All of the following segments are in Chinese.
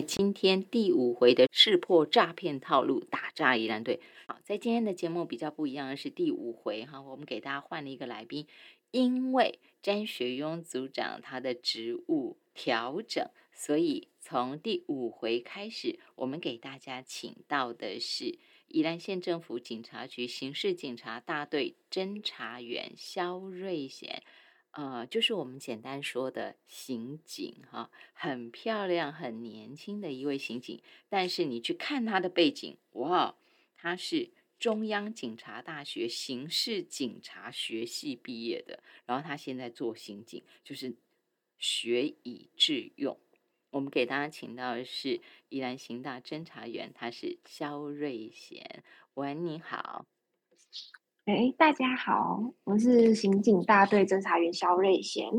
今天第五回的识破诈骗套路，打诈宜兰队。好，在今天的节目比较不一样的是第五回哈，我们给大家换了一个来宾，因为詹学庸组长他的职务调整，所以从第五回开始，我们给大家请到的是宜兰县政府警察局刑事警察大队侦查员肖瑞贤。呃，就是我们简单说的刑警哈，很漂亮、很年轻的一位刑警。但是你去看他的背景，哇，他是中央警察大学刑事警察学系毕业的，然后他现在做刑警，就是学以致用。我们给大家请到的是宜兰刑大侦查员，他是肖瑞贤。喂，你好。哎，大家好，我是刑警大队侦查员肖瑞贤。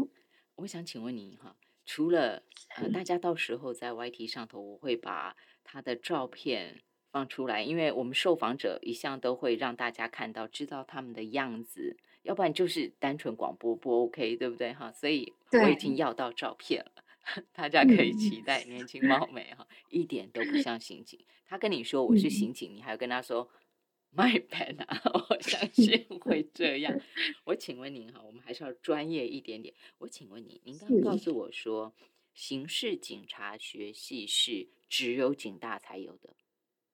我想请问你哈，除了呃，大家到时候在 YT 上头，我会把他的照片放出来，因为我们受访者一向都会让大家看到，知道他们的样子，要不然就是单纯广播不 OK，对不对哈？所以我已经要到照片了，大家可以期待，年轻貌美哈，一点都不像刑警。他跟你说我是刑警，你还要跟他说。卖盘啊！我相 信会这样。我请问您哈，我们还是要专业一点点。我请问您，您刚刚告诉我说，刑事警察学系是只有警大才有的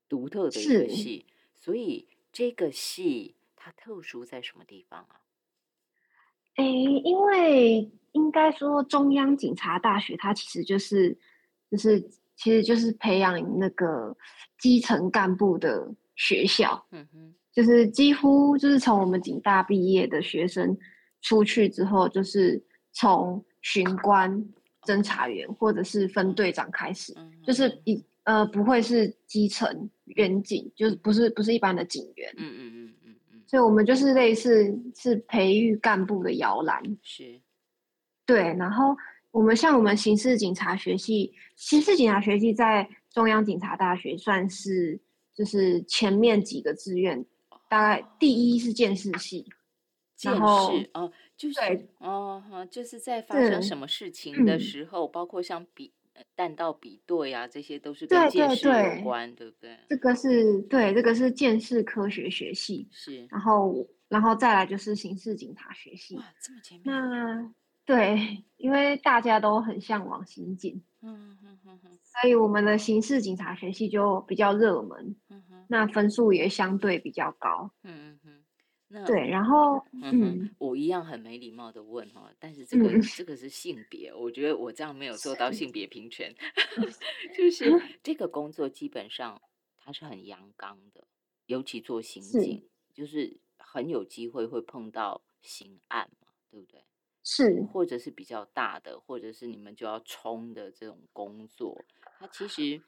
独特的一个系，所以这个系它特殊在什么地方啊？哎，因为应该说中央警察大学它其实就是就是其实就是培养那个基层干部的。学校，嗯哼，就是几乎就是从我们警大毕业的学生出去之后，就是从巡官、侦查员或者是分队长开始，就是一呃不会是基层员警，就是不是不是一般的警员，嗯嗯嗯嗯嗯，所以我们就是类似是培育干部的摇篮，是，对，然后我们像我们刑事警察学系，刑事警察学系在中央警察大学算是。就是前面几个志愿，大概第一是建士系，建士哦，就是哦，就是在发生什么事情的时候，包括像比弹道比对啊，这些都是跟建士有关，对不对？这个是对，这个是建士科学学系，是，然后然后再来就是刑事警察学系，哇，这么前面，那对，因为大家都很向往刑警，嗯哼哼哼，所以我们的刑事警察学系就比较热门。嗯哼那分数也相对比较高。嗯嗯嗯，那对，然后嗯，我一样很没礼貌的问哈，但是这个这个是性别，我觉得我这样没有做到性别平权。就是 这个工作基本上它是很阳刚的，尤其做刑警，就是很有机会会碰到刑案嘛，对不对？是，或者是比较大的，或者是你们就要冲的这种工作，它其实。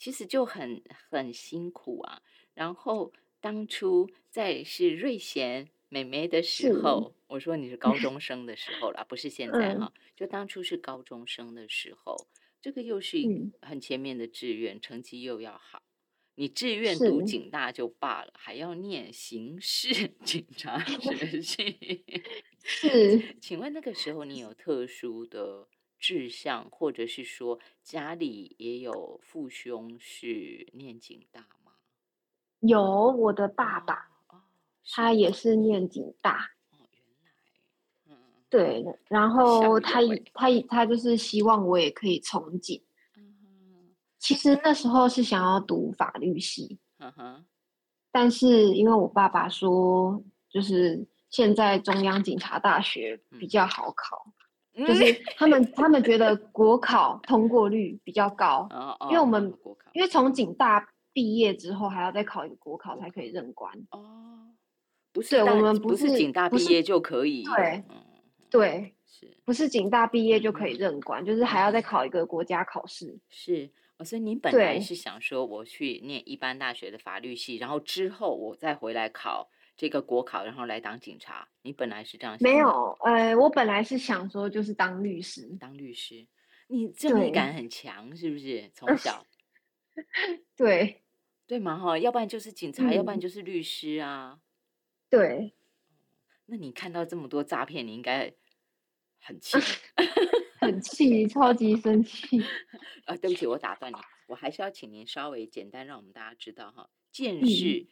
其实就很很辛苦啊。然后当初在是瑞贤美眉的时候，我说你是高中生的时候啦，不是现在哈。就当初是高中生的时候，这个又是很前面的志愿，成绩又要好。你志愿读警大就罢了，还要念刑事 警察 学系。是，请问那个时候你有特殊的？志向，或者是说家里也有父兄是念警大吗？有，我的爸爸，他也是念警大。哦，原来，嗯，对，然后他他他就是希望我也可以从警。嗯其实那时候是想要读法律系。嗯哼。但是因为我爸爸说，就是现在中央警察大学比较好考。就是他们，他们觉得国考通过率比较高，因为我们因为从警大毕业之后还要再考一个国考才可以任官。哦，不是，我们不是警大毕业就可以。对，对，是，不是警大毕业就可以任官，就是还要再考一个国家考试。是，所以你本来是想说我去念一般大学的法律系，然后之后我再回来考。这个国考，然后来当警察。你本来是这样想？没有，呃，我本来是想说，就是当律师。当律师，你正义感很强，是不是？从小，对，对嘛哈，要不然就是警察，要不然就是律师啊。对。那你看到这么多诈骗，你应该很气，很气，超级生气。啊，对不起，我打断你，我还是要请您稍微简单让我们大家知道哈，见识。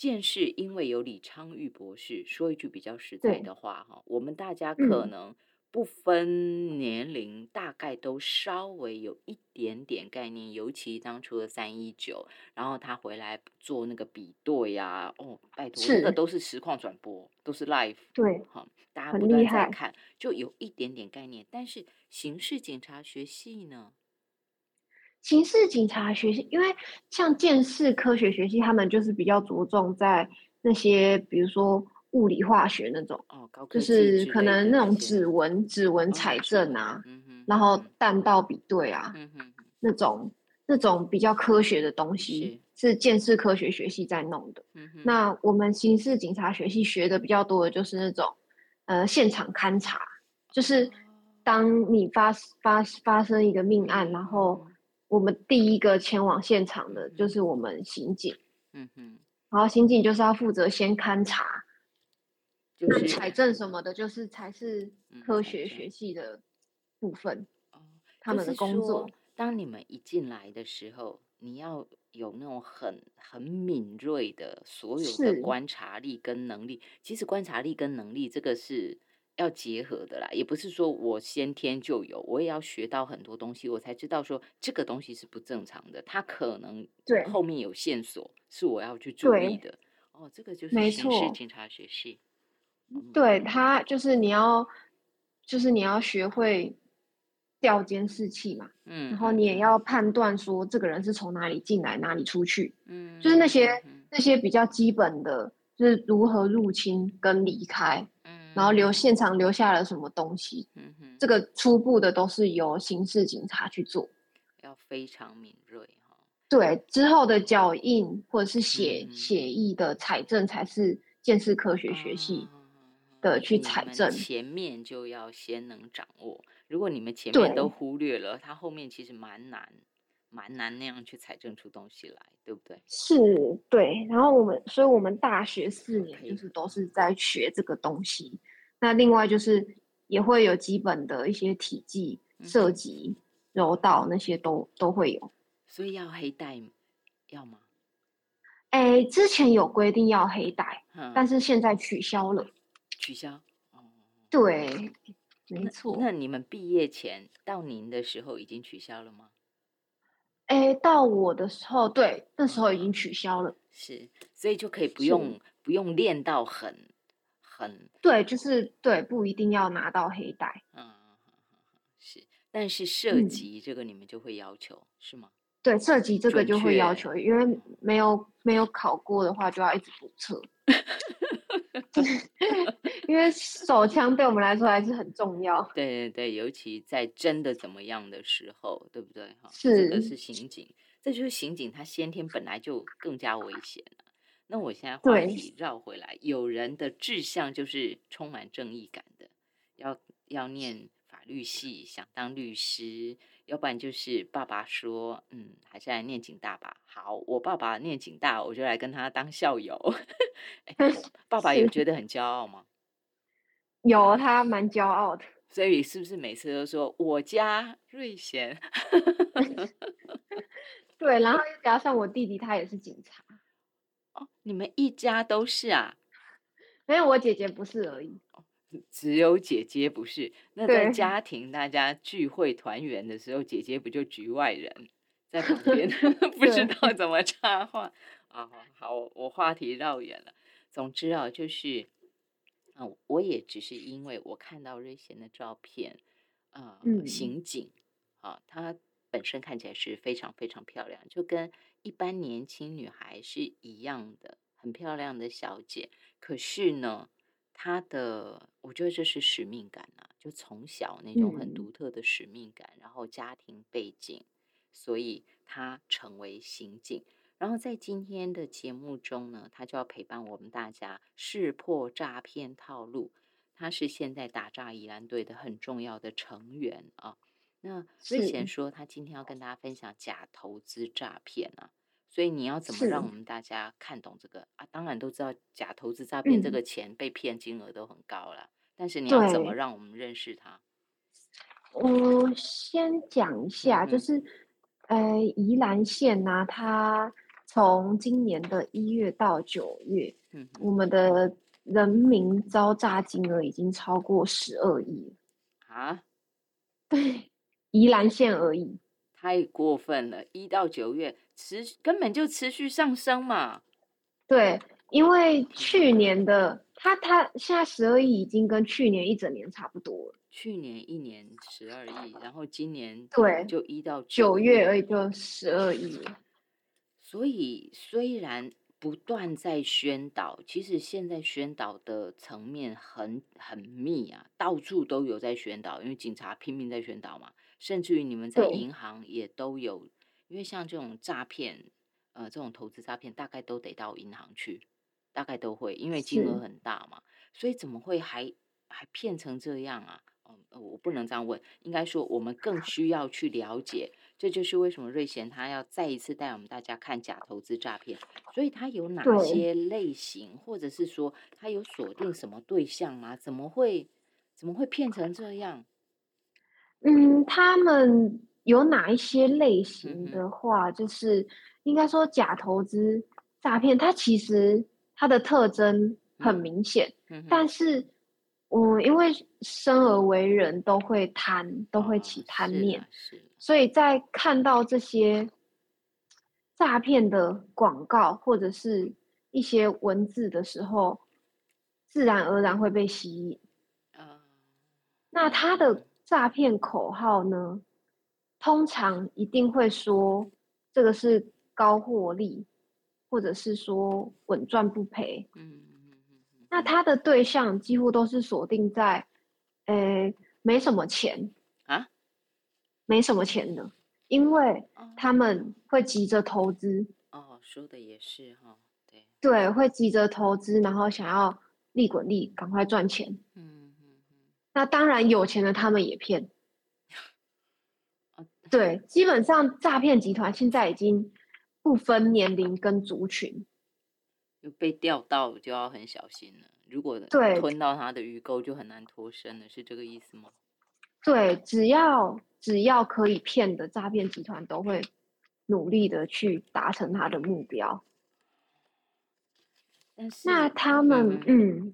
见识，因为有李昌钰博士说一句比较实在的话哈，我们大家可能不分年龄，大概都稍微有一点点概念。尤其当初的三一九，然后他回来做那个比对呀，哦，拜托，这个都是实况转播，都是 live，对，哈，大家不断在看，就有一点点概念。但是刑事警察学系呢？刑事警察学系，因为像建识科学学系，他们就是比较着重在那些，比如说物理化学那种，哦，就是可能那种指纹、指纹采证啊，然后弹道比对啊，那种那种比较科学的东西，是。建识科学学系在弄的。那。我们刑事警察学系学的比较多的就是那种，呃，现场勘查，就是当你发发发生一个命案，然后我们第一个前往现场的就是我们刑警，嗯哼，然后刑警就是要负责先勘查，就是采证什么的，就是才是科学学系的部分。哦，他们的工作。当你们一进来的时候，你要有那种很很敏锐的所有的观察力跟能力。其实观察力跟能力这个是。要结合的啦，也不是说我先天就有，我也要学到很多东西，我才知道说这个东西是不正常的，它可能对后面有线索是我要去注意的。哦，这个就是刑事警察学系。对他就是你要，就是你要学会调监视器嘛，嗯，然后你也要判断说这个人是从哪里进来，哪里出去，嗯，就是那些那些比较基本的，就是如何入侵跟离开。然后留现场留下了什么东西？嗯哼，这个初步的都是由刑事警察去做，要非常敏锐哈。对，之后的脚印或者是血血液的采证才是建识科学学系的去采证。前面就要先能掌握，如果你们前面都忽略了，它后面其实蛮难。蛮难那样去采证出东西来，对不对？是，对。然后我们，所以我们大学四年就是都是在学这个东西。那另外就是也会有基本的一些体积、涉及柔道那些都都会有。所以要黑带要吗？哎，之前有规定要黑带，但是现在取消了。取消？哦，对，没错。那你们毕业前到您的时候已经取消了吗？哎，到我的时候，对，那时候已经取消了，是，所以就可以不用不用练到很很，对，就是对，不一定要拿到黑带，嗯，是，但是涉及这个你们就会要求是吗？对，涉及这个就会要求，因为没有没有考过的话，就要一直补测。因为手枪对我们来说还是很重要。对对对，尤其在真的怎么样的时候，对不对？哈，是，这个是刑警，这就是刑警，他先天本来就更加危险了。那我现在话题绕回来，有人的志向就是充满正义感的，要要念法律系，想当律师。要不然就是爸爸说，嗯，还是来念警大吧。好，我爸爸念警大，我就来跟他当校友。爸爸有觉得很骄傲吗？有，他蛮骄傲的。所以是不是每次都说我家瑞贤？对，然后又加上我弟弟，他也是警察。哦，你们一家都是啊？没有，我姐姐不是而已。只有姐姐不是，那在家庭大家聚会团圆的时候，姐姐不就局外人，在旁边 不知道怎么插话啊？好，我话题绕远了。总之啊，就是啊，我也只是因为我看到瑞贤的照片啊，刑警啊，她本身看起来是非常非常漂亮，就跟一般年轻女孩是一样的，很漂亮的小姐。可是呢？她的，我觉得这是使命感啊，就从小那种很独特的使命感，然后家庭背景，所以她成为刑警。然后在今天的节目中呢，她就要陪伴我们大家识破诈骗套路。她是现在打诈宜兰队的很重要的成员啊。那瑞贤说，他今天要跟大家分享假投资诈骗啊。所以你要怎么让我们大家看懂这个啊？当然都知道假投资诈骗这个钱被骗金额都很高了，但是你要怎么让我们认识它？我先讲一下，就是，呃，宜兰县呢，它从今年的一月到九月，嗯，我们的人民招诈金额已经超过十二亿啊！对，宜兰县而已，太过分了！一到九月持根本就持续上升嘛。对，因为去年的它它现在十二亿已经跟去年一整年差不多了。去年一年十二亿，然后今年对就一到九月而已就十二亿，所以虽然不断在宣导，其实现在宣导的层面很很密啊，到处都有在宣导，因为警察拼命在宣导嘛，甚至于你们在银行也都有，因为像这种诈骗，呃，这种投资诈骗大概都得到银行去，大概都会，因为金额很大嘛，所以怎么会还还骗成这样啊？我不能这样问，应该说我们更需要去了解，这就是为什么瑞贤他要再一次带我们大家看假投资诈骗，所以他有哪些类型，或者是说他有锁定什么对象吗？怎么会怎么会骗成这样？嗯，他们有哪一些类型的话，就是应该说假投资诈骗，它其实它的特征很明显，嗯但是。我因为生而为人，都会贪，都会起贪念，所以在看到这些诈骗的广告或者是一些文字的时候，自然而然会被吸引。那他的诈骗口号呢？通常一定会说这个是高获利，或者是说稳赚不赔。嗯。那他的对象几乎都是锁定在，诶，没什么钱啊，没什么钱的，因为他们会急着投资。哦，说的也是哈，对，对，会急着投资，然后想要利滚利，赶快赚钱。嗯。那当然，有钱的他们也骗。对，基本上诈骗集团现在已经不分年龄跟族群。就被钓到就要很小心了，如果吞到他的鱼钩就很难脱身了，是这个意思吗？对，只要只要可以骗的诈骗集团都会努力的去达成他的目标。但是那他们嗯，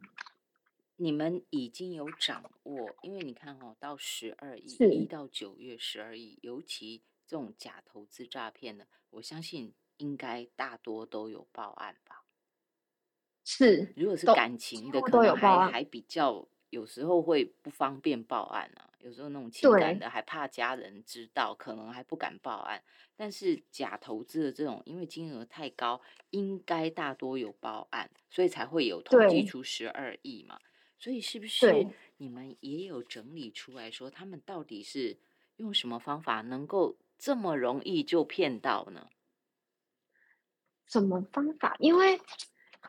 你们已经有掌握，因为你看哦，到十二亿，一到九月十二亿，尤其这种假投资诈骗的，我相信应该大多都有报案吧。是，如果是感情的，可能还还比较，有时候会不方便报案啊。有时候那种情感的，还怕家人知道，可能还不敢报案。但是假投资的这种，因为金额太高，应该大多有报案，所以才会有统计出十二亿嘛。所以是不是你们也有整理出来说，他们到底是用什么方法能够这么容易就骗到呢？什么方法？因为。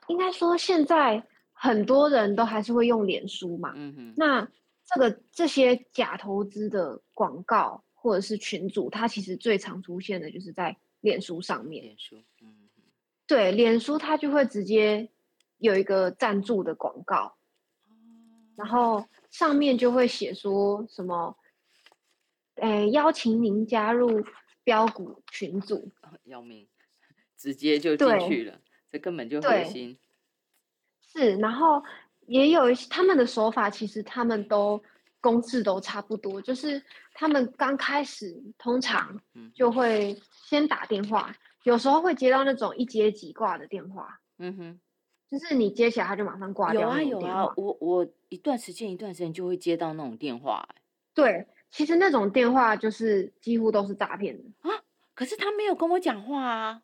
应该说，现在很多人都还是会用脸书嘛。嗯哼。那这个这些假投资的广告或者是群主，它其实最常出现的就是在脸书上面。脸书，嗯对，脸书它就会直接有一个赞助的广告，然后上面就会写说什么，哎，邀请您加入标股群组。要命，直接就进去了。这根本就核心，是，然后也有一些他们的手法，其实他们都公式都差不多，就是他们刚开始通常就会先打电话，有时候会接到那种一接即挂的电话，嗯哼，就是你接起来他就马上挂掉。有啊有啊，我我一段时间一段时间就会接到那种电话，对，其实那种电话就是几乎都是诈骗的啊，可是他没有跟我讲话啊，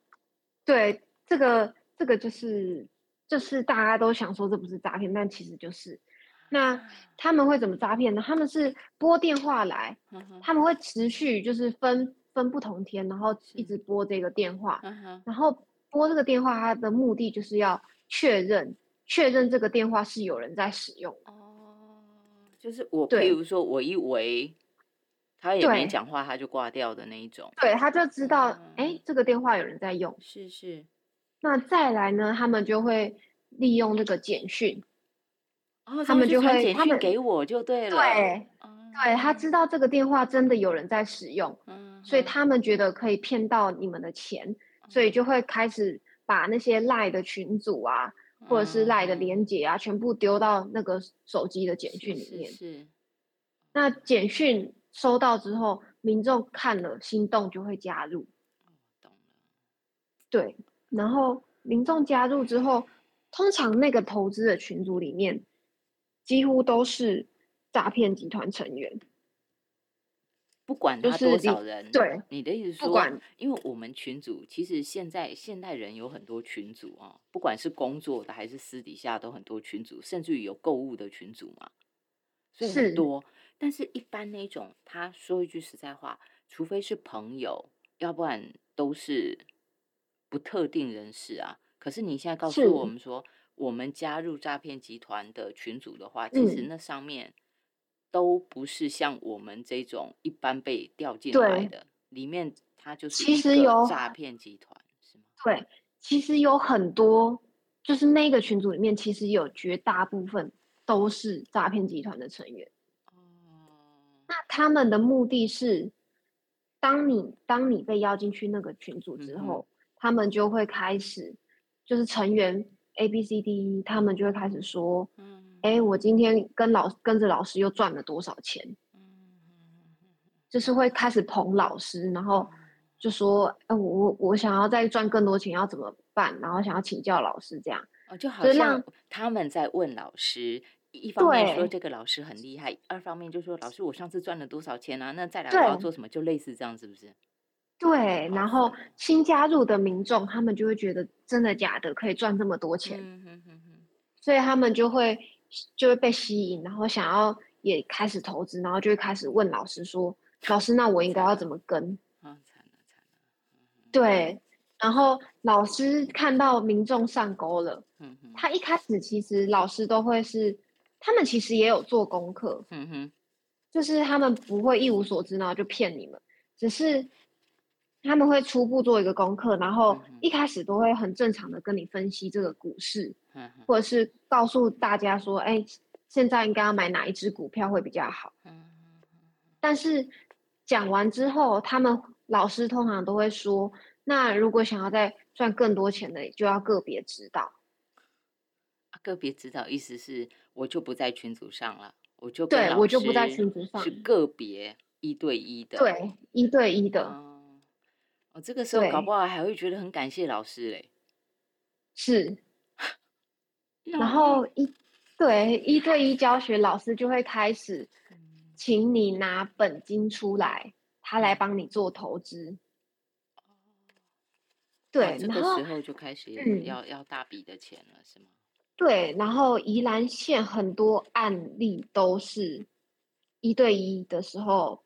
对这个。这个就是，就是大家都想说这不是诈骗，但其实就是。那他们会怎么诈骗呢？他们是拨电话来，他们会持续就是分分不同天，然后一直拨这个电话，然后拨这个电话，他的目的就是要确认确认这个电话是有人在使用。哦，就是我，比如说我一喂，他也没讲话，他就挂掉的那一种。对，他就知道，哎，这个电话有人在用。是是。那再来呢？他们就会利用这个简讯，他们就会他们给我就对了。对，对他知道这个电话真的有人在使用，所以他们觉得可以骗到你们的钱，所以就会开始把那些赖的群组啊，或者是赖的连接啊，全部丢到那个手机的简讯里面。是。那简讯收到之后，民众看了心动就会加入。懂了。对，然后民众加入之后，通常那个投资的群组里面，几乎都是。诈骗集团成员，不管他多少人，对你的意思说，因为我们群组其实现在现代人有很多群组啊，不管是工作的还是私底下都很多群组，甚至于有购物的群组嘛，所以很多。但是，一般那种他说一句实在话，除非是朋友，要不然都是不特定人士啊。可是你现在告诉我们说，我们加入诈骗集团的群组的话，其实那上面。都不是像我们这种一般被调进来的，里面它就是其实有诈骗集团，是吗？对，其实有很多，就是那个群组里面，其实有绝大部分都是诈骗集团的成员。哦，那他们的目的是，当你当你被邀进去那个群组之后，他们就会开始，就是成员 A B C D E，他们就会开始说，嗯。哎，我今天跟老跟着老师又赚了多少钱？就是会开始捧老师，然后就说：“哎，我我想要再赚更多钱，要怎么办？”然后想要请教老师这样。哦，就好像他们在问老师，一方面说这个老师很厉害，二方面就说老师，我上次赚了多少钱啊？那再来我要做什么？就类似这样，是不是？对，然后新加入的民众，他们就会觉得真的假的可以赚这么多钱，所以他们就会。就会被吸引，然后想要也开始投资，然后就会开始问老师说：“老师，那我应该要怎么跟？”啊，惨了惨了。对，然后老师看到民众上钩了，嗯哼，他一开始其实老师都会是，他们其实也有做功课，嗯哼，就是他们不会一无所知，然后就骗你们，只是。他们会初步做一个功课，然后一开始都会很正常的跟你分析这个股市，或者是告诉大家说，哎，现在应该要买哪一只股票会比较好。但是讲完之后，他们老师通常都会说，那如果想要再赚更多钱的，就要个别指导。个别指导意思是我就不在群组上了，我就对我就不在群组上，是个别一对一的，对一对一的。我这个时候搞不好还会觉得很感谢老师嘞，是，然后一对一对一教学，老师就会开始，请你拿本金出来，他来帮你做投资。对，这个时候就开始要要大笔的钱了，是吗？对，然后宜兰县很多案例都是一对一的时候。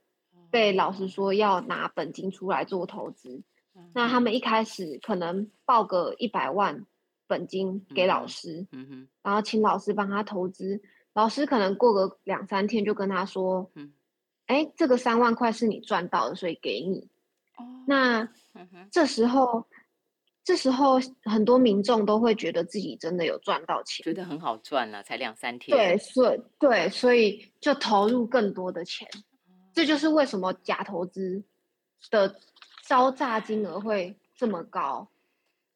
被老师说要拿本金出来做投资，那他。们一开始可能报个一百万本金给老师，嗯哼，然后请老师帮他投资，老师可能过个两三天就跟他说，嗯，哎，这个三万块是你赚到的，所以给你。哦，那这时候，这时候很多民众都会觉得自己真的有赚到钱，觉得很好赚了，才两三。天。对，所以对，所以就投入更多的钱。这就是为什么假投资的招诈金额会这么高，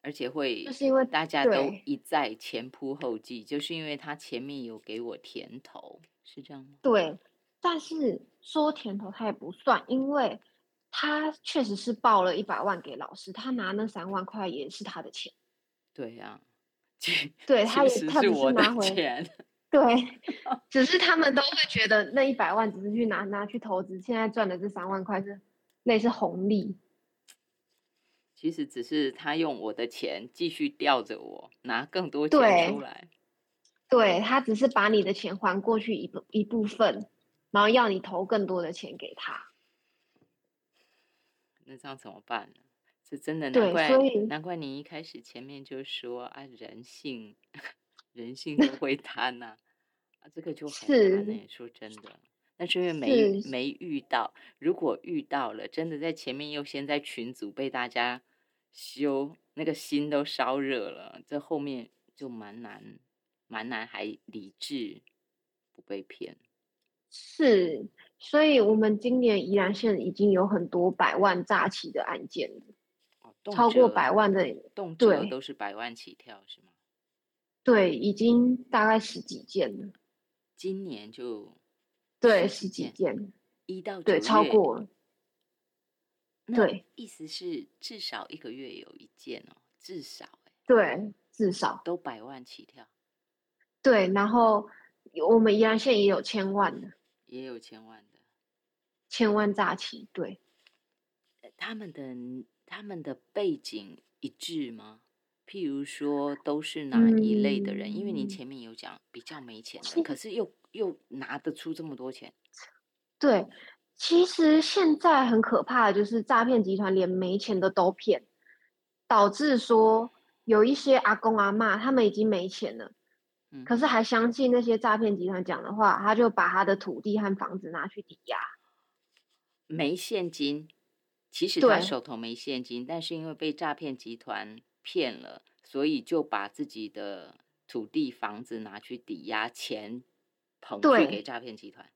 而且会就是因为大家都一再前仆后继，就是因为他前面有给我甜头，是这样吗？对，但是说甜头他也不算，因为他确实是报了一百万给老师，他拿那三万块也是他的钱。对呀，对，他也他只是拿回钱。对，只是他们都会觉得那一百万只是去拿拿去投资，现在赚的这三万块是类似红利。其实只是他用我的钱继续吊着我，拿更多钱出来。对他只是把你的钱还过去一部一部分，然后要你投更多的钱给他。那这样怎么办呢？是真的难怪，难怪你一开始前面就说啊，人性。人性都会贪呐，啊，这个就很难呢。说真的，但是因为没没遇到，如果遇到了，真的在前面又先在群组被大家修，那个心都烧热了，这后面就蛮难，蛮难还理智不被骗。是，所以我们今年宜兰县已经有很多百万诈欺的案件了，哦超过百万的，动辄都是百万起跳，是吗？对，已经大概十几件了。今年就对十几件，一到对超过了。对，意思是至少一个月有一件哦，至少对，至少都百万起跳。对，然后我们宜兰县也有千万的，也有千万的，千万诈欺。对，他们的他们的背景一致吗？譬如说，都是哪一类的人？因为您前面有讲比较没钱的，可是又又拿得出这么多钱。对，其实现在很可怕的就是诈骗集团连没钱的都骗，导致说有一些阿公阿妈他们已经没钱了，可是还相信那些诈骗集团讲的话，他就把他的土地和房子拿去抵押。没现金，其实他手头没现金，但是因为被诈骗集团。骗了，所以就把自己的土地、房子拿去抵押，钱捧去给诈骗集团。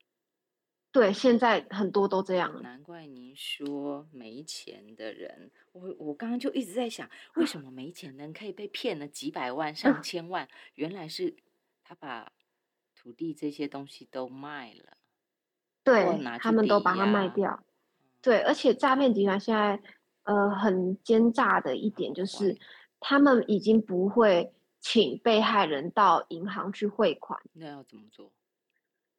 对，现在很多都这样。难怪您说没钱的人，我我刚刚就一直在想，为什么没钱人可以被骗了几百万、上 千万？原来是他把土地这些东西都卖了，对，他们都把它卖掉。对，而且诈骗集团现在。呃，很奸诈的一点就是，他们已经不会请被害人到银行去汇款。那要怎么做？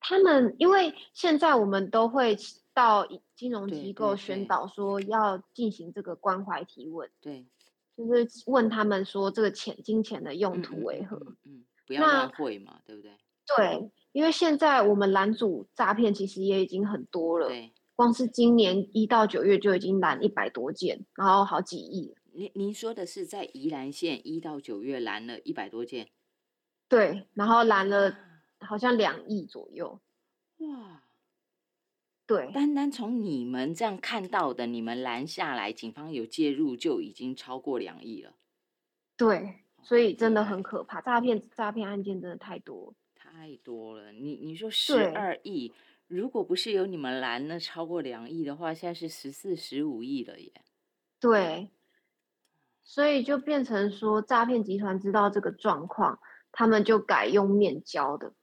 他们因为现在我们都会到金融机构宣导说要进行这个关怀提问。对，就是问他们说这个钱金钱的用途为何？嗯，不要乱汇嘛，对不对？对，因为现在我们拦阻诈骗其实也已经很多了。对。光是今年一到九月就已经拦一百多件，然后好几亿。您您说的是在宜兰县一到九月拦了一百多件？对，然后拦了好像两亿左右。哇，对，单单从你们这样看到的，你们拦下来，警方有介入就已经超过两亿了。对，所以真的很可怕，诈骗诈骗案件真的太多，太多了。你你说十二亿。如果不是有你们拦那超过两亿的话，现在是十四、十五亿了耶。对，所以就变成说，诈骗集团知道这个状况，他们就改用面交的。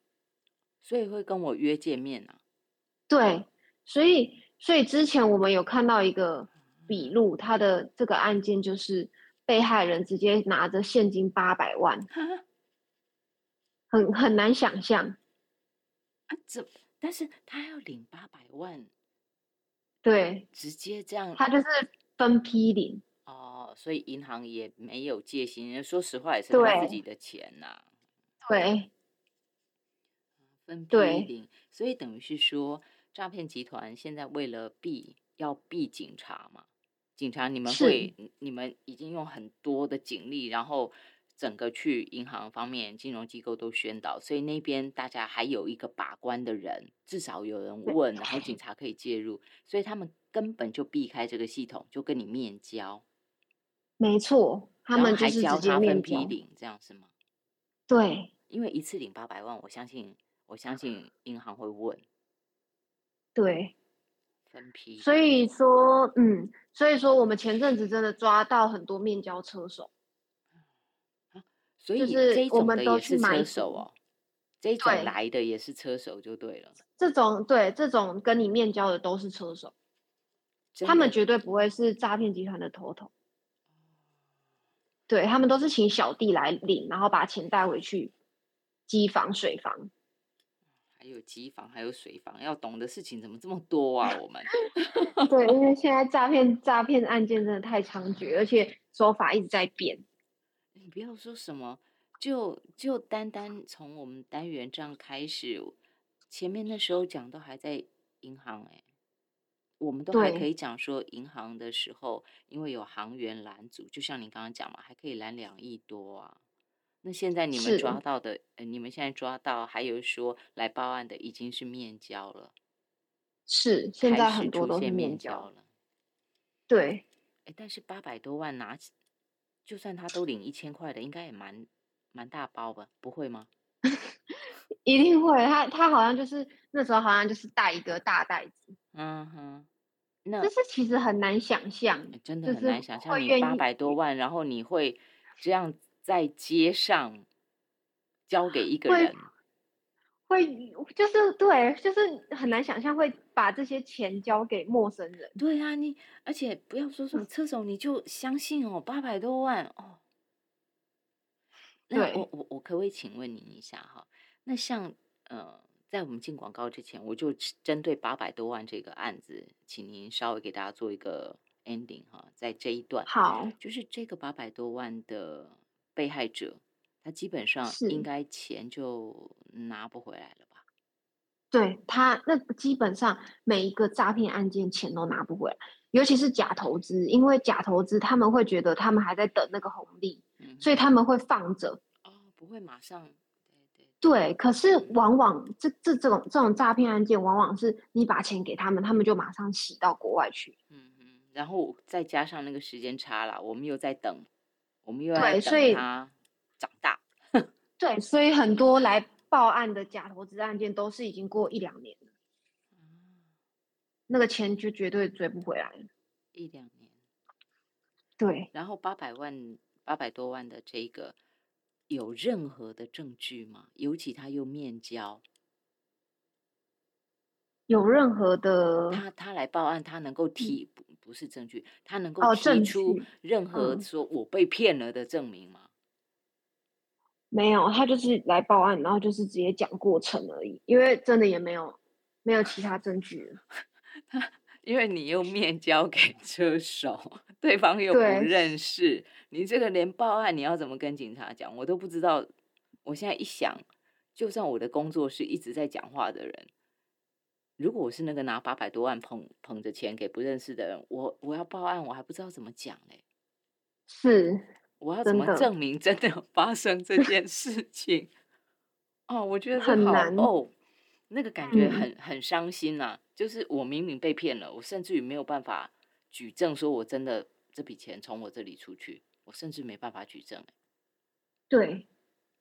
所以会跟我约见面啊？对，所以所以之前我们有看到一个笔录，他的这个案件就是被害人直接拿着现金八百万，很很难想象啊，怎？但是他要领八百万，对，直接这样，他就是分批领哦，所以银行也没有戒心。说实话，也是他自己的钱呐。对，分批领，所以等于是说，诈骗集团现在为了避要避警察嘛，警察你们会，你们已经用很多的警力，然后。整个去银行方面，金融机构都宣导，所以那边大家还有一个把关的人，至少有人问，然后警 察可以介入，所以他们根本就避开这个系统，就跟你面交。没错，他们就是直接分批领，这样是吗？对，因为一次领八百万，我相信，我相信银行会问。对，分批。所以说，嗯，所以说我们前阵子真的抓到很多面交车手。所以这种的也是车手哦，这种来的也是车手就对了。这种对这种跟你面交的都是车手，他们绝对不会是诈骗集团的头头。对他们都是请小弟来领，然后把钱带回去机房、水房。还有机房，还有水房，要懂的事情怎么这么多啊？我们对，因为 现在诈骗诈骗案件真的太猖獗，而且手法一直在变。你不要说什么，就就单单从我们单元这样开始，前面那时候讲都还在银行哎，我们都还可以讲说银行的时候，因为有行员拦阻，就像你刚刚讲嘛，还可以拦两亿多啊。那现在你们抓到的，呃，你们现在抓到还有说来报案的已经是面交了，是现在很多都是面交了，对，哎，但是八百多万拿起。就算他都领一千块的，应该也蛮蛮大包吧？不会吗？一定会。他他好像就是那时候好像就是带一个大袋子。嗯哼。那这是其实很难想象，真的很难想象。你八百多万，然后你会这样在街上交给一个人，会就是对，就是很难想象会把这些钱交给陌生人。对啊，你而且不要说什么车手，你就相信哦，八百多万哦。那我我我可不可以请问您一下哈？那像呃。在我们进广告之前，我就针对八百多万这个案子，请您稍微给大家做一个 ending 哈，在这一段，好，就是这个八百多万的被害者，他基本上应该钱就拿不回来了吧？对他，那基本上每一个诈骗案件钱都拿不回来，尤其是假投资，因为假投资他们会觉得他们还在等那个红利，所以他们会放着，哦，不会马上。对，可是往往这这这种这种诈骗案件，往往是你把钱给他们，他们就马上洗到国外去。嗯嗯，然后再加上那个时间差了，我们又在等，我们又在等他长大。对，所以很多来报案的假投资案件都是已经过一两年了，那个钱就绝对追不回来了。一两年。对，然后八百万、八百多万的这个。有任何的证据吗？尤其他又面交，有任何的他他来报案，他能够提不不是证据，他能够提出任何说我被骗了的证明吗？没有，他就是来报案，然后就是直接讲过程而已，因为真的也没有没有其他证据。因为你又面交给车手，对方又不认识。你这个连报案，你要怎么跟警察讲？我都不知道。我现在一想，就算我的工作是一直在讲话的人，如果我是那个拿八百多万捧捧着钱给不认识的人，我我要报案，我还不知道怎么讲嘞。是，我要怎么证明真的发生这件事情？哦，我觉得很难哦，那个感觉很很伤心呐。就是我明明被骗了，我甚至于没有办法举证，说我真的这笔钱从我这里出去。我甚至没办法举证，对，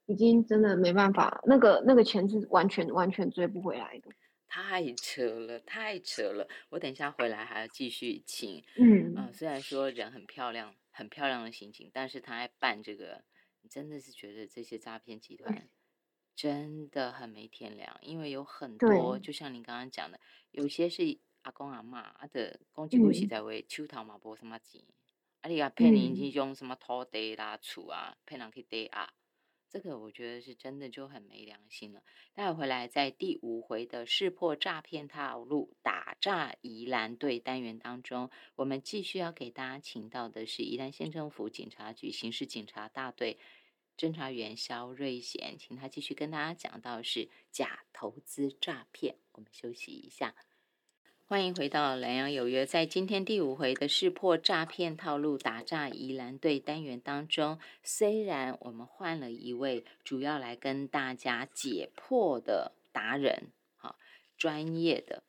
已经真的没办法，那个那个钱是完全完全追不回来的，太扯了，太扯了。我等一下回来还要继续请，嗯啊，虽然说人很漂亮，很漂亮的心情，但是他还办这个，真的是觉得这些诈骗集团真的很没天良，因为有很多，就像你刚刚讲的，有些是阿公阿妈的公积金是在为抽头嘛，无什么钱。啊，你啊骗人去用什么土地啦、厝啊，骗人去抵押，这个我觉得是真的就很没良心了。待会回来，在第五回的识破诈骗套路、打诈宜兰队单元当中，我们继续要给大家请到的是宜兰县政府警察局刑事警察大队侦查员肖瑞贤，请他继续跟大家讲到是假投资诈骗。我们休息一下。欢迎回到南洋有约，在今天第五回的识破诈骗套路、打诈宜兰队单元当中，虽然我们换了一位主要来跟大家解破的达人，哈，专业的，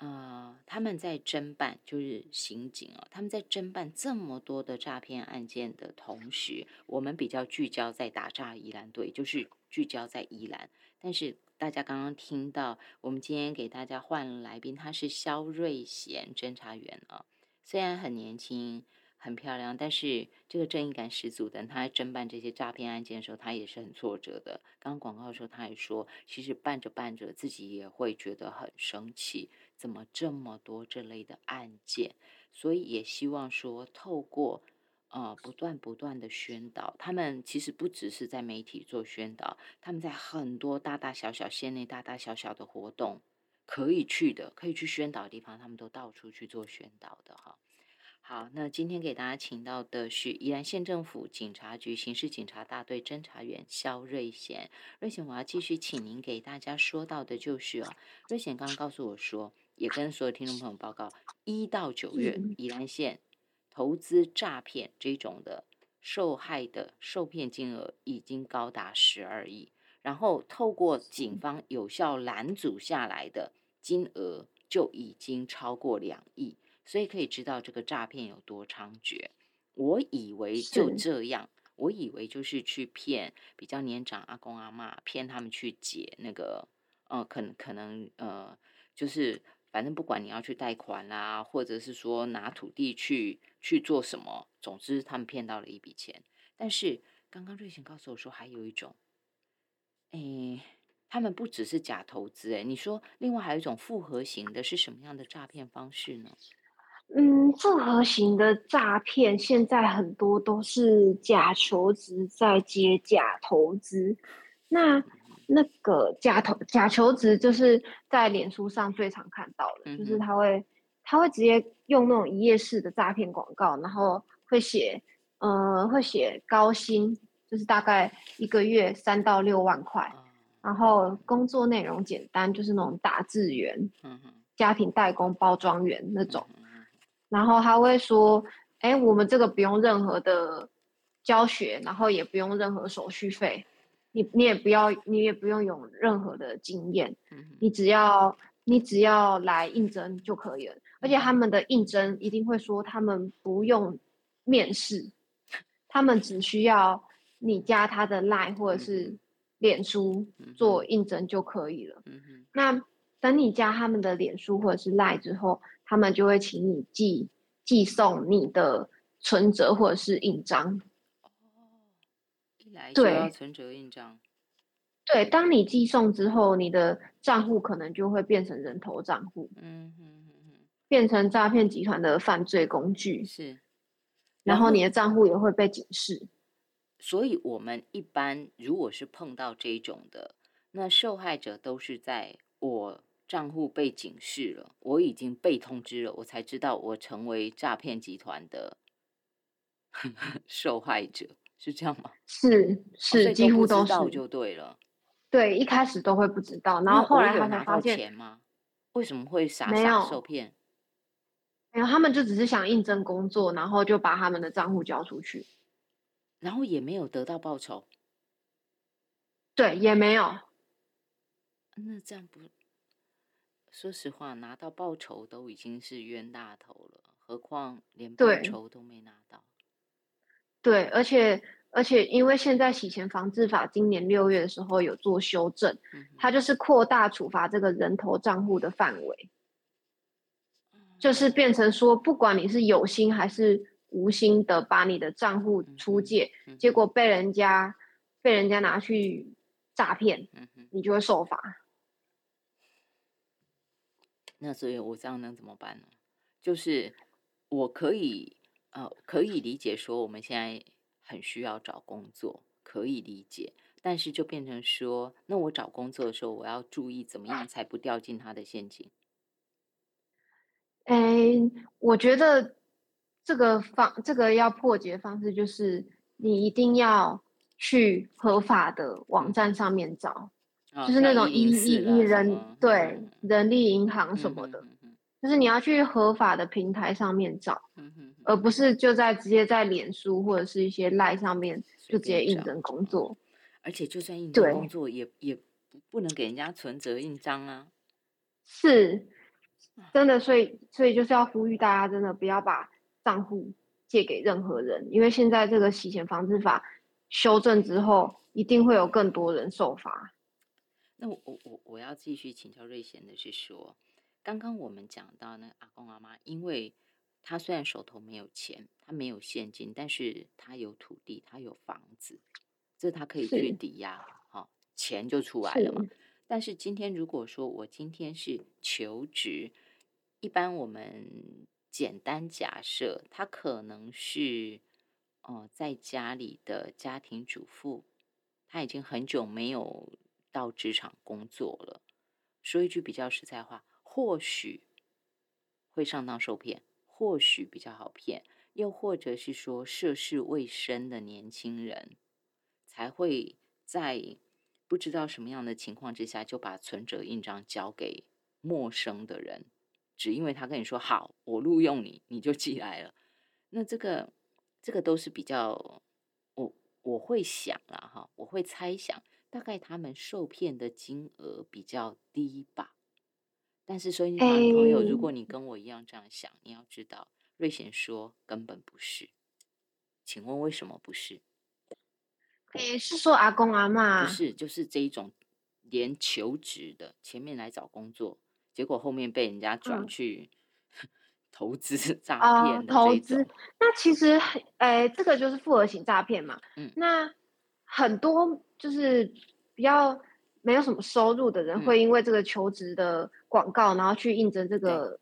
呃，他们在侦办，就是刑警啊，他们在侦办这么多的诈骗案件的同时，我们比较聚焦在打诈宜兰队，就是聚焦在宜兰，但是。大家刚刚听到，我们今天给大家换来宾，他是肖瑞贤侦查员啊。虽然很年轻、很漂亮，但是这个正义感十足的。他在侦办这些诈骗案件的时候，他也是很挫折的。刚刚广告的时候，他也说，其实办着办着，自己也会觉得很生气，怎么这么多这类的案件？所以也希望说，透过。呃，不断不断的宣导，他们其实不只是在媒体做宣导，他们在很多大大小小县内大大小小的活动可以去的，可以去宣导的地方，他们都到处去做宣导的哈。好，那今天给大家请到的是宜兰县政府警察局刑事警察大队侦查员肖瑞贤。瑞贤，我要继续请您给大家说到的就是哦，瑞贤刚刚告诉我说，也跟所有听众朋友报告，一到九月宜兰县。投资诈骗这种的受害的受骗金额已经高达十二亿，然后透过警方有效拦阻下来的金额就已经超过两亿，所以可以知道这个诈骗有多猖獗。我以为就这样，我以为就是去骗比较年长阿公阿妈，骗他们去解那个，呃，可能可能呃，就是反正不管你要去贷款啦，或者是说拿土地去去做什么，总之他们骗到了一笔钱。但是刚刚瑞贤告诉我说，还有一种，哎，他们不只是假投资，哎，你说另外还有一种复合型的，是什么样的诈骗方式呢？嗯，复合型的诈骗现在很多都是假求职在接假投资。那那个假投假求职就是在脸书上最常看到的，就是他会他会直接用那种一页式的诈骗广告，然后会写呃会写高薪，就是大概一个月三到六万块，然后工作内容简单，就是那种打字员、家庭代工、包装员那种。然后他会说：“哎，我们这个不用任何的教学，然后也不用任何手续费，你你也不要，你也不用有任何的经验，你只要你只要来应征就可以了。而且他们的应征一定会说，他们不用面试，他们只需要你加他的 line 或者是脸书做应征就可以了。那等你加他们的脸书或者是 line 之后。”他们就会请你寄寄送你的存折或者是印章。来就要存折印章。对，当你寄送之后，你的账户可能就会变成人头账户。嗯嗯嗯变成诈骗集团的犯罪工具。是。然后你的账户也会被警示。所以，我们一般如果是碰到这种的，那受害者都是在我。账户被警示了，我已经被通知了，我才知道我成为诈骗集团的 受害者，是这样吗？是是，几乎都是就对了。对，一开始都会不知道，然后后来他才发现钱吗？为什么会傻傻受骗？没有，他们就只是想应征工作，然后就把他们的账户交出去，然后也没有得到报酬。对，也没有。那这样不？说实话，拿到报酬都已经是冤大头了，何况连报酬都没拿到。对，而且而且，因为现在洗钱防治法今年六月的时候有做修正，它就是扩大处罚这个人头账户的范围，就是变成说，不管你是有心还是无心的把你的账户出借，结果被人家被人家拿去诈骗，你就会受罚。那所以，我这样能怎么办呢？就是我可以呃，可以理解说我们现在很需要找工作，可以理解。但是就变成说，那我找工作的时候，我要注意怎么样才不掉进他的陷阱？哎，我觉得这个方这个要破解方式就是，你一定要去合法的网站上面找。就是那种一一一人对人力银行什么的，就是你要去合法的平台上面找，而不是就在直接在脸书或者是一些赖上面就直接应征工作。而且就算应征工作，也也不能给人家存折印章啊。是，真的，所以所以就是要呼吁大家，真的不要把账户借给任何人，因为现在这个洗钱防治法修正之后，一定会有更多人受罚。那我我我我要继续请教瑞贤的是说，刚刚我们讲到那阿公阿妈，因为他虽然手头没有钱，他没有现金，但是他有土地，他有房子，这他可以去抵押，好，钱就出来了嘛。但是今天如果说我今天是求职，一般我们简单假设他可能是哦在家里的家庭主妇，他已经很久没有。到职场工作了，说一句比较实在话，或许会上当受骗，或许比较好骗，又或者是说涉世未深的年轻人，才会在不知道什么样的情况之下，就把存折印章交给陌生的人，只因为他跟你说好，我录用你，你就寄来了。那这个这个都是比较，我我会想了哈，我会猜想。大概他们受骗的金额比较低吧，但是所以朋友，如果你跟我一样这样想，你要知道，瑞贤说根本不是，请问为什么不是？诶，是说阿公阿妈？不是，就是这一种连求职的前面来找工作，结果后面被人家转去 投资诈骗的投资，那其实，诶，这个就是复合型诈骗嘛。嗯。那很多就是比较没有什么收入的人，会因为这个求职的广告，然后去应征这个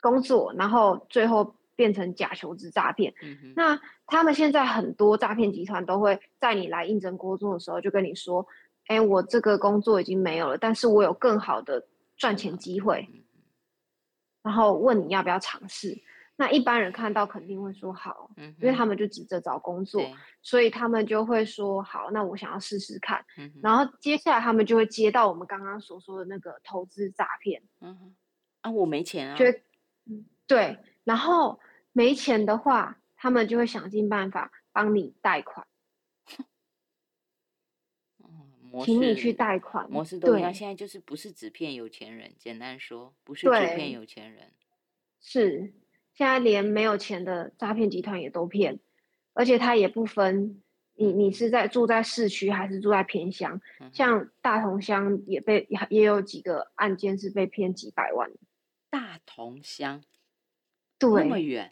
工作，然后最后。变成假求职诈骗，那他们现在很多诈骗集团都会在你来应征工作的时候就跟你说：“哎，我这个工作已经没有了，但是我有更好的赚钱机会。”然后问你要不要尝试。那一般人看到肯定会说好，因为他们就急着找工作，所以他们就会说好，那我想要试试看。然后接下来他们就会接到我们刚刚所说的那个投资诈骗。嗯啊，我没钱啊。就，对，然后。没钱的话，他们就会想尽办法帮你贷款，请你去贷款。模式都一样，现在就是不是只骗有钱人，简单说，不是只骗有钱人。是，现在连没有钱的诈骗集团也都骗，而且他也不分你你是在住在市区还是住在偏乡，像大同乡也被也有几个案件是被骗几百万。大同乡，对，那么远。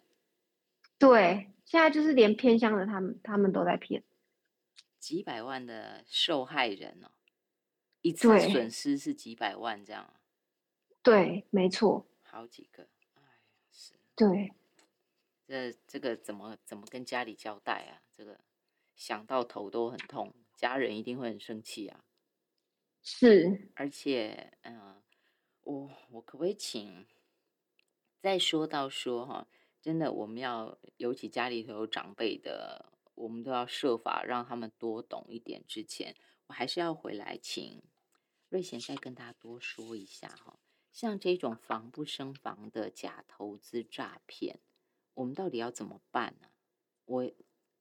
对，现在就是连偏乡的他们，他们都在骗几百万的受害人哦，一次损失是几百万这样。对，没错。好几个。对。这这个怎么怎么跟家里交代啊？这个想到头都很痛，家人一定会很生气啊。是。而且，嗯，我我可不可以请再说到说哈？真的，我们要尤其家里头有长辈的，我们都要设法让他们多懂一点。之前，我还是要回来请瑞贤再跟大家多说一下哈。像这种防不胜防的假投资诈骗，我们到底要怎么办呢？我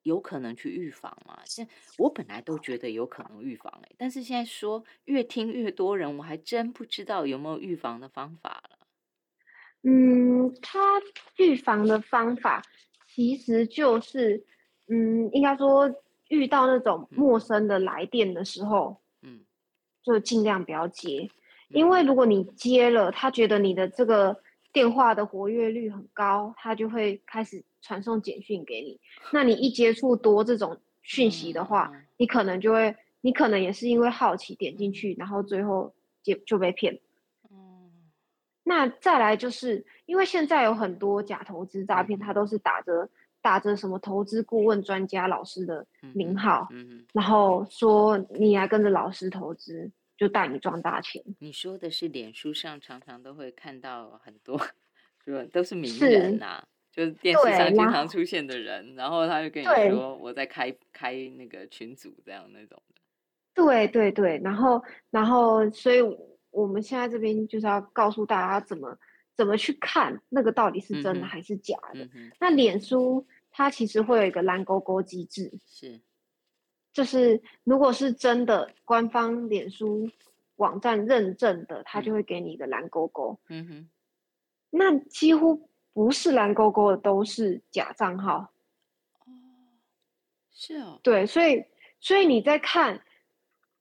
有可能去预防吗？现我本来都觉得有可能预防哎，但是现在说越听越多人，我还真不知道有没有预防的方法了。嗯，他预防的方法其实就是，嗯，应该说遇到那种陌生的来电的时候，嗯，就尽量不要接，因为如果你接了，他觉得你的这个电话的活跃率很高，他就会开始传送简讯给你。那你一接触多这种讯息的话，你可能就会，你可能也是因为好奇点进去，然后最后就就被骗。那再来就是，因为现在有很多假投资诈骗，他都是打着打着什么投资顾问专家老师的名号，然后说你来跟着老师投资，就带你赚大钱。你说的是脸书上常常都会看到很多，说都是名人呐，就是电视上经常出现的人，然后他就跟你说我在开开那个群组这样那种的。对对对，然后然后所以。我们现在这边就是要告诉大家怎么怎么去看那个到底是真的还是假的。那脸书它其实会有一个蓝勾勾机制，是，就是如果是真的官方脸书网站认证的，它就会给你一个蓝勾勾。嗯哼，那几乎不是蓝勾勾的都是假账号。哦，是哦。对，所以所以你在看。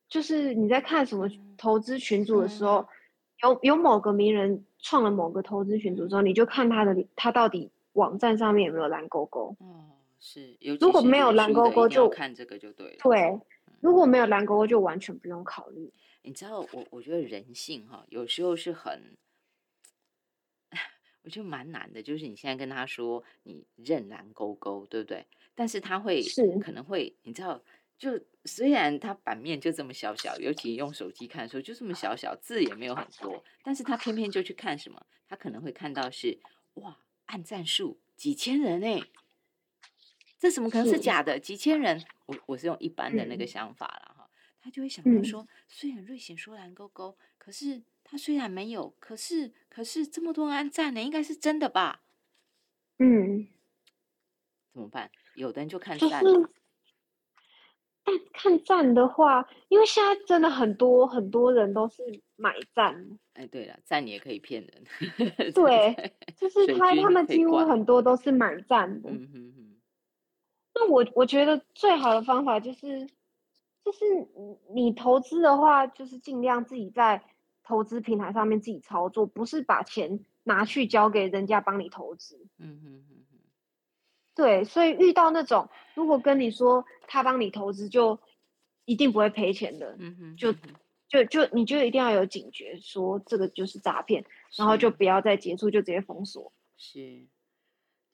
就是你在看什么投资群组的时候，有有某个名人创了某个投资群组之后，你就看他的他到底网站上面有没有蓝勾勾。哦，是，如果没有蓝勾勾，就看这个就对了。对，如果没有蓝勾勾，就完全不用考虑。你知道，我我觉得人性哈，有时候是很，我觉得蛮难的。就是你现在跟他说你认蓝勾勾，对不对？但是他会是可能会，你知道。就虽然它版面就这么小小，尤其用手机看的时候就这么小小，字也没有很多，但是他偏偏就去看什么？他可能会看到是哇，按赞数几千人哎，这怎么可能是假的？几千人，我我是用一般的那个想法了哈，他就会想到说，虽然瑞显说蓝勾勾，可是他虽然没有，可是可是这么多人按赞呢，应该是真的吧？嗯，怎么办？有的人就看赞。但看赞的话，因为现在真的很多很多人都是买赞。哎，对了，赞也可以骗人。对，就是他他们几乎很多都是买赞的。嗯哼哼。那我我觉得最好的方法就是就是你投资的话，就是尽量自己在投资平台上面自己操作，不是把钱拿去交给人家帮你投资。嗯哼嗯嗯。对，所以遇到那种如果跟你说他帮你投资，就一定不会赔钱的。嗯哼。就就就你就一定要有警觉，说这个就是诈骗，然后就不要再接触，就直接封锁。是。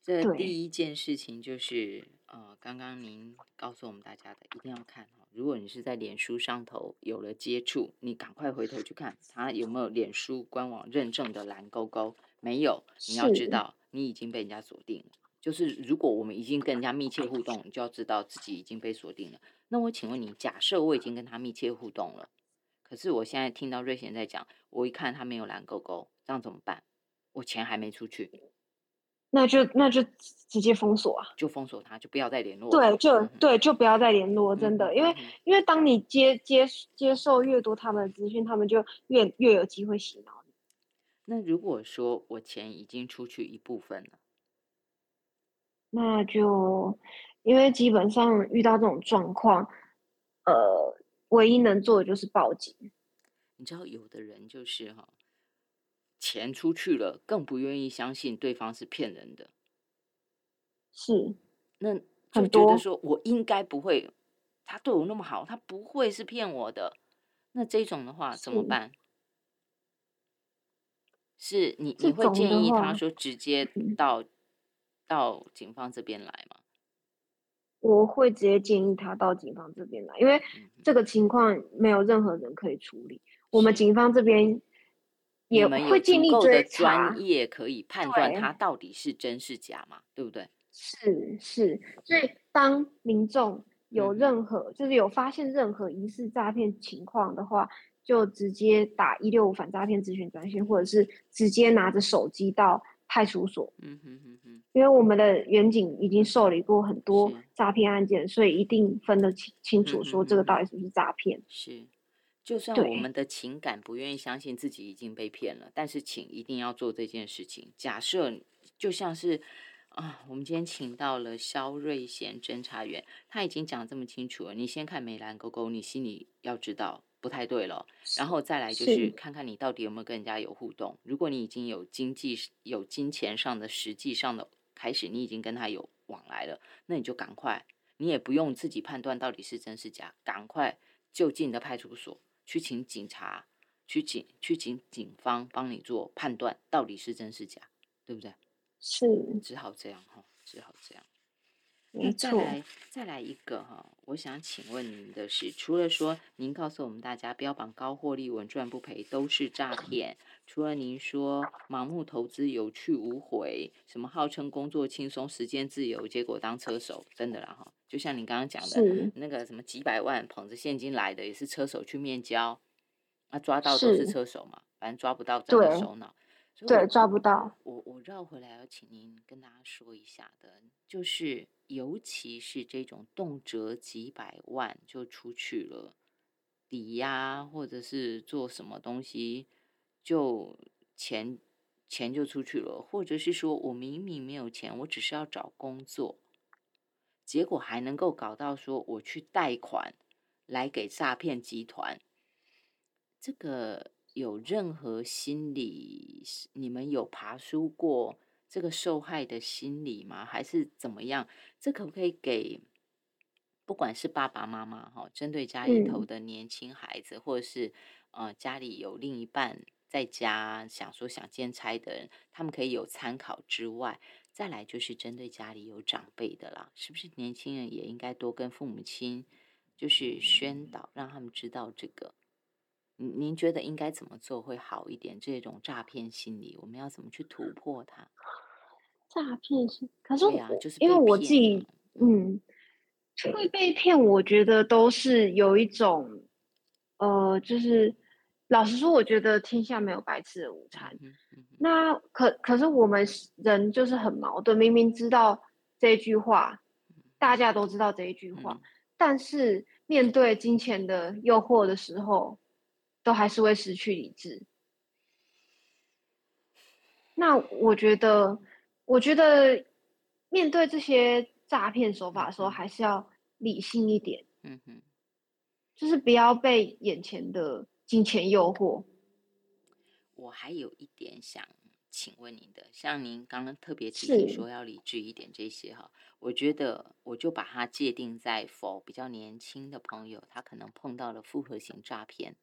这第一件事情就是，呃，刚刚您告诉我们大家的，一定要看哈。如果你是在脸书上头有了接触，你赶快回头去看，他有没有脸书官网认证的蓝勾勾？没有，你要知道你已经被人家锁定了。就是如果我们已经跟人家密切互动，你就要知道自己已经被锁定了。那我请问你，假设我已经跟他密切互动了，可是我现在听到瑞贤在讲，我一看他没有蓝勾勾，这样怎么办？我钱还没出去。那就那就直接封锁啊！就封锁他，就不要再联络。对，就对，就不要再联络。真的，因为因为当你接接接受越多他们的资讯，他们就越越有机会洗脑你。那如果说我钱已经出去一部分了，那就因为基本上遇到这种状况，呃，唯一能做的就是报警。你知道，有的人就是哈。钱出去了，更不愿意相信对方是骗人的。是，那就觉得说我应该不会，他对我那么好，他不会是骗我的。那这种的话怎么办？是你你会建议他说直接到到警方这边来吗？我会直接建议他到警方这边来，因为这个情况没有任何人可以处理，我们警方这边。也会尽力追查，专业可以判断它到底是真是假嘛？对不对？是是，所以当民众有任何就是有发现任何疑似诈骗情况的话，就直接打一六五反诈骗咨询专线，或者是直接拿着手机到派出所。嗯哼哼哼。因为我们的远景已经受理过很多诈骗案件，所以一定分得清清楚，说这个到底是不是诈骗。是。就算我们的情感不愿意相信自己已经被骗了，但是请一定要做这件事情。假设就像是啊，我们今天请到了肖瑞贤侦查员，他已经讲这么清楚了。你先看梅兰勾勾，你心里要知道不太对了，然后再来就是看看你到底有没有跟人家有互动。如果你已经有经济、有金钱上的、实际上的开始，你已经跟他有往来了，那你就赶快，你也不用自己判断到底是真是假，赶快就近的派出所。去请警察，去警去请警方帮你做判断，到底是真是假，对不对？是，只好这样哈，只好这样。那再来再来一个哈，我想请问您的是，除了说您告诉我们大家标榜高获利、稳赚不赔都是诈骗，除了您说盲目投资有去无回，什么号称工作轻松、时间自由，结果当车手，真的啦哈。就像你刚刚讲的，那个什么几百万捧着现金来的，也是车手去面交，那抓到都是车手嘛，反正抓不到真的首脑，对，抓不到。我我绕回来要请您跟大家说一下的，就是尤其是这种动辄几百万就出去了，抵押或者是做什么东西，就钱钱就出去了，或者是说我明明没有钱，我只是要找工作。结果还能够搞到说我去贷款来给诈骗集团，这个有任何心理？你们有爬书过这个受害的心理吗？还是怎么样？这可不可以给不管是爸爸妈妈哈，针对家里头的年轻孩子，或者是呃家里有另一半在家想说想兼差的人，他们可以有参考之外。再来就是针对家里有长辈的啦，是不是年轻人也应该多跟父母亲就是宣导，让他们知道这个？您您觉得应该怎么做会好一点？这种诈骗心理，我们要怎么去突破它？诈骗是，可是就是因为我自己，嗯，会被骗，我觉得都是有一种，呃，就是老实说，我觉得天下没有白吃的午餐。那可可是我们人就是很矛盾，明明知道这句话，大家都知道这一句话，但是面对金钱的诱惑的时候，都还是会失去理智。那我觉得，我觉得面对这些诈骗手法的时候，还是要理性一点。嗯哼，就是不要被眼前的金钱诱惑。我还有一点想请问您的，像您刚刚特别提醒说要理智一点这些哈，我觉得我就把它界定在否比较年轻的朋友，他可能碰到了复合型诈骗，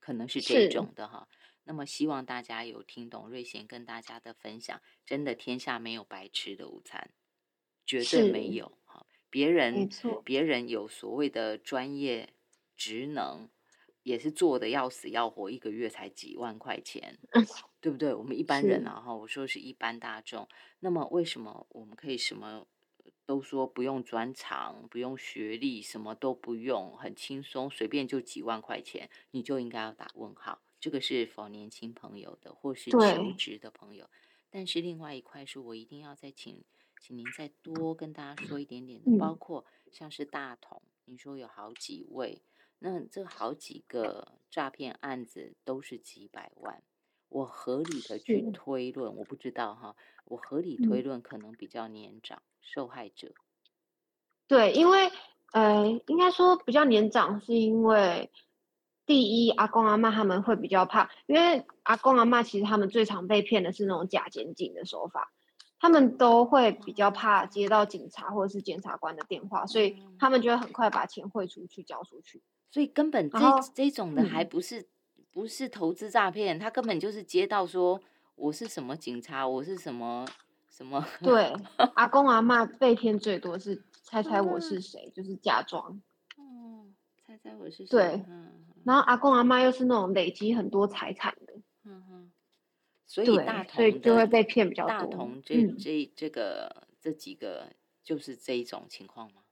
可能是这种的哈。那么希望大家有听懂瑞贤跟大家的分享，真的天下没有白吃的午餐，绝对没有哈。别人别人有所谓的专业职能，也是做的要死要活，一个月才几万块钱，对不对？我们一般人啊哈，我说是一般大众。那么为什么我们可以什么都说不用专长，不用学历，什么都不用，很轻松，随便就几万块钱，你就应该要打问号。这个是否年轻朋友的，或是求职的朋友？但是另外一块是我一定要再请，请您再多跟大家说一点点的，包括像是大同，你说有好几位，那这好几个诈骗案子都是几百万，我合理的去推论，我不知道哈，我合理推论可能比较年长受害者。对，因为呃，应该说比较年长，是因为。第一，阿公阿妈他们会比较怕，因为阿公阿妈其实他们最常被骗的是那种假检警的手法，他们都会比较怕接到警察或者是检察官的电话，所以他们就会很快把钱汇出去交出去。所以根本这这种的还不是不是投资诈骗，他根本就是接到说我是什么警察，我是什么什么。对，阿公阿妈被骗最多是猜猜我是谁，就是假装。猜猜我是谁？对。然后阿公阿妈又是那种累积很多财产的，嗯哼，所以大同所以就会被骗比较多。大同这这这个这几个就是这一种情况吗？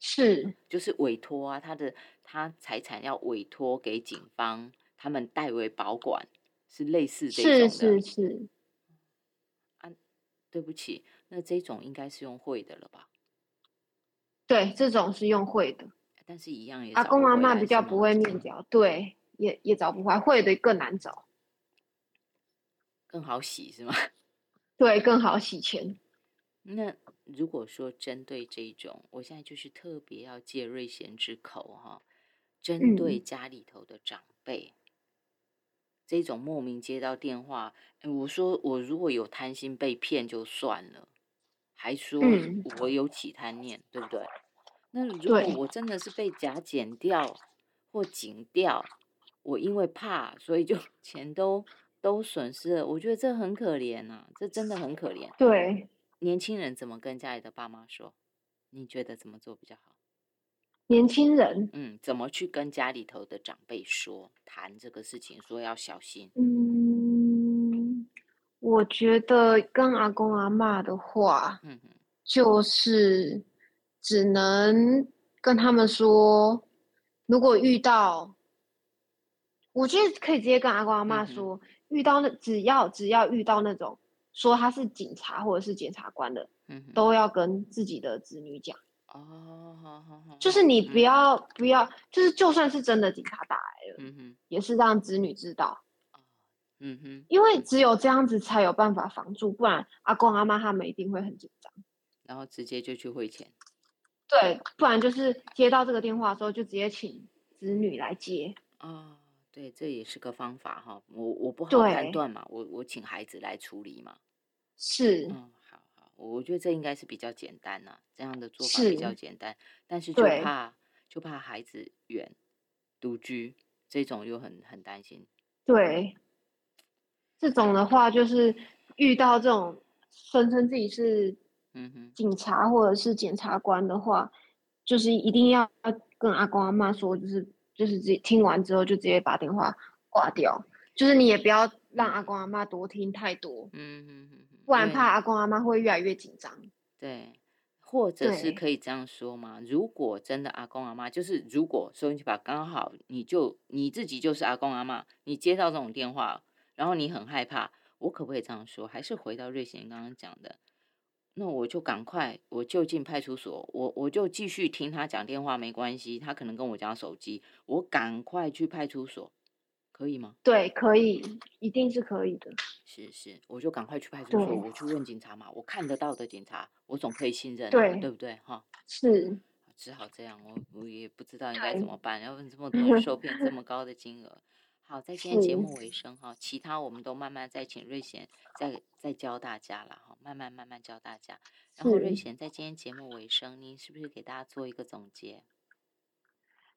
是，就是委托啊，他的他财产要委托给警方，他们代为保管，是类似这种的。是是是。啊，对不起，那这种应该是用会的了吧？对，这种是用会的。但是一样也阿公阿妈比较不会面交，对，也也找不回来，会的更难找，更好洗是吗？对，更好洗钱。那如果说针对这种，我现在就是特别要借瑞贤之口哈，针对家里头的长辈，这种莫名接到电话，我说我如果有贪心被骗就算了，还说我有起贪念，对不对？那如果我真的是被假剪掉或剪掉，我因为怕，所以就 钱都都损失了。我觉得这很可怜呐，这真的很可怜。对，年轻人怎么跟家里的爸妈说？你觉得怎么做比较好？年轻人，嗯，怎么去跟家里头的长辈说谈这个事情，说要小心？嗯，我觉得跟阿公阿妈的话，嗯就是。只能跟他们说，如果遇到，我觉得可以直接跟阿公阿妈说，遇到那只要只要遇到那种说他是警察或者是检察官的，嗯都要跟自己的子女讲。哦，就是你不要不要，就是就算是真的警察打来了，嗯哼，也是让子女知道。嗯哼，因为只有这样子才有办法防住，不然阿公阿妈他们一定会很紧张，然后直接就去汇钱。对，不然就是接到这个电话的时候，就直接请子女来接。啊，对，这也是个方法哈。我我不好判断嘛，我我请孩子来处理嘛。是，我觉得这应该是比较简单呐，这样的做法比较简单。但是就怕就怕孩子远独居，这种又很很担心。对，这种的话就是遇到这种声称自己是嗯。警察或者是检察官的话，就是一定要跟阿公阿妈说，就是就是直接听完之后就直接把电话挂掉，就是你也不要让阿公阿妈多听太多，嗯嗯嗯，不然怕阿公阿妈会越来越紧张。对，或者是可以这样说吗？如果真的阿公阿妈，就是如果收音机把刚好你就你自己就是阿公阿妈，你接到这种电话，然后你很害怕，我可不可以这样说？还是回到瑞贤刚刚讲的？那我就赶快，我就进派出所，我我就继续听他讲电话，没关系，他可能跟我讲手机，我赶快去派出所，可以吗？对，可以，一定是可以的。是是，我就赶快去派出所，我去问警察嘛，我看得到的警察，我总可以信任，对对不对？哈，是，只好这样，我我也不知道应该怎么办。要问这么多受骗这么 高的金额，好，在今天节目尾声哈，其他我们都慢慢再请瑞贤再再教大家了哈，慢慢慢慢教大家。然后瑞贤在今天节目尾声，您是不是给大家做一个总结？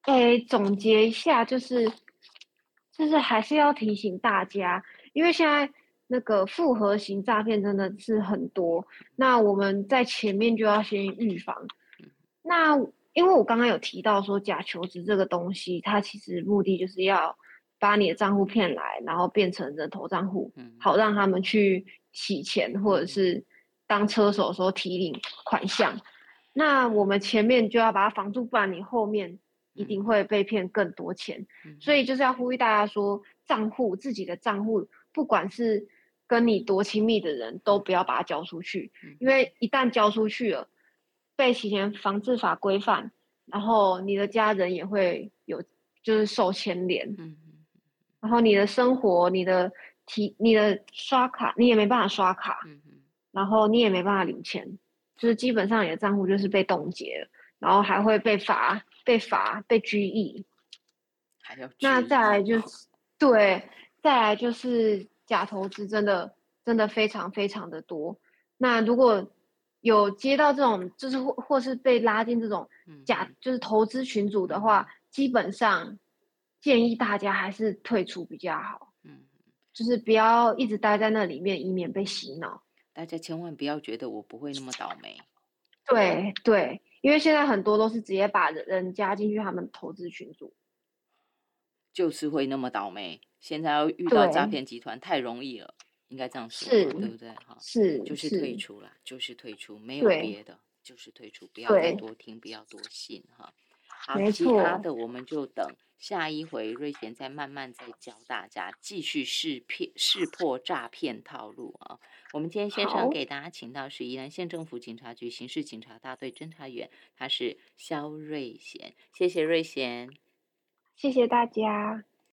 哎，总结一下，就是就是还是要提醒大家，因为现在那个复合型诈骗真的是很多，那我们在前面就要先预防。那因为我刚刚有提到说假求职这个东西，它其实目的就是要把你的账户骗来，然后变成人头账户，好让他们去洗钱或者是当车手时候提领款项。那我们前面就要把它防住，不然你后面一定会被骗更多钱。所以就是要呼吁大家说，账户自己的账户，不管是跟你多亲密的人都不要把它交出去，因为一旦交出去了。被洗钱防治法规范，然后你的家人也会有，就是受牵连。嗯然后你的生活、你的提、你的刷卡，你也没办法刷卡。嗯然后你也没办法领钱，就是基本上你的账户就是被冻结了，然后还会被罚、被罚、被拘役。还有。那再来就是，对，再来就是假投资，真的真的非常非常的多。那如果。有接到这种，就是或或是被拉进这种假，就是投资群组的话，基本上建议大家还是退出比较好。嗯，就是不要一直待在那里面，以免被洗脑。大家千万不要觉得我不会那么倒霉。对对，因为现在很多都是直接把人加进去他们投资群组，就是会那么倒霉。现在要遇到诈骗集团太容易了。应该这样说，对不对？哈，是，就是退出了，就是退出，没有别的，就是退出，不要再多听，不要多信，哈。好，其他的我们就等下一回瑞贤再慢慢再教大家，继续识骗识破诈骗套路啊。我们今天线上给大家请到是宜兰县政府警察局刑事警察大队侦查员，他是肖瑞贤，谢谢瑞贤，谢谢大家。